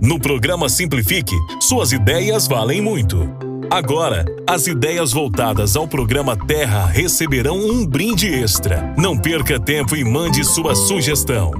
No programa Simplifique, suas ideias valem muito. Agora, as ideias voltadas ao programa Terra receberão um brinde extra. Não perca tempo e mande sua sugestão.